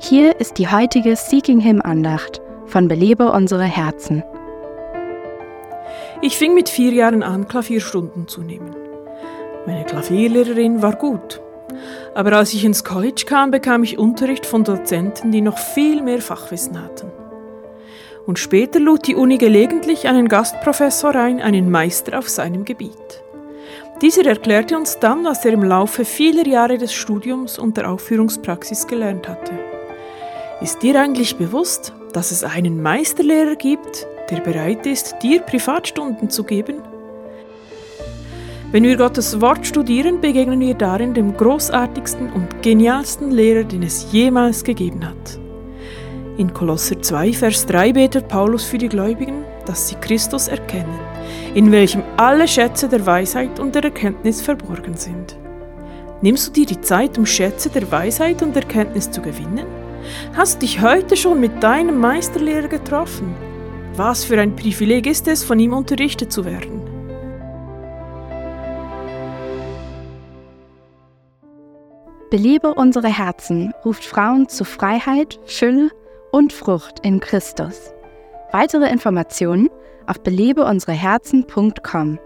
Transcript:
Hier ist die heutige Seeking Him Andacht von Belebe unsere Herzen. Ich fing mit vier Jahren an, Klavierstunden zu nehmen. Meine Klavierlehrerin war gut. Aber als ich ins College kam, bekam ich Unterricht von Dozenten, die noch viel mehr Fachwissen hatten. Und später lud die Uni gelegentlich einen Gastprofessor ein, einen Meister auf seinem Gebiet. Dieser erklärte uns dann, was er im Laufe vieler Jahre des Studiums und der Aufführungspraxis gelernt hatte. Ist dir eigentlich bewusst, dass es einen Meisterlehrer gibt, der bereit ist, dir Privatstunden zu geben? Wenn wir Gottes Wort studieren, begegnen wir darin dem großartigsten und genialsten Lehrer, den es jemals gegeben hat. In Kolosser 2, Vers 3 betet Paulus für die Gläubigen, dass sie Christus erkennen, in welchem alle Schätze der Weisheit und der Erkenntnis verborgen sind. Nimmst du dir die Zeit, um Schätze der Weisheit und Erkenntnis zu gewinnen? Hast dich heute schon mit deinem Meisterlehrer getroffen? Was für ein Privileg ist es, von ihm unterrichtet zu werden? Belebe unsere Herzen ruft Frauen zu Freiheit, Fülle und Frucht in Christus. Weitere Informationen auf belebeunsereherzen.com.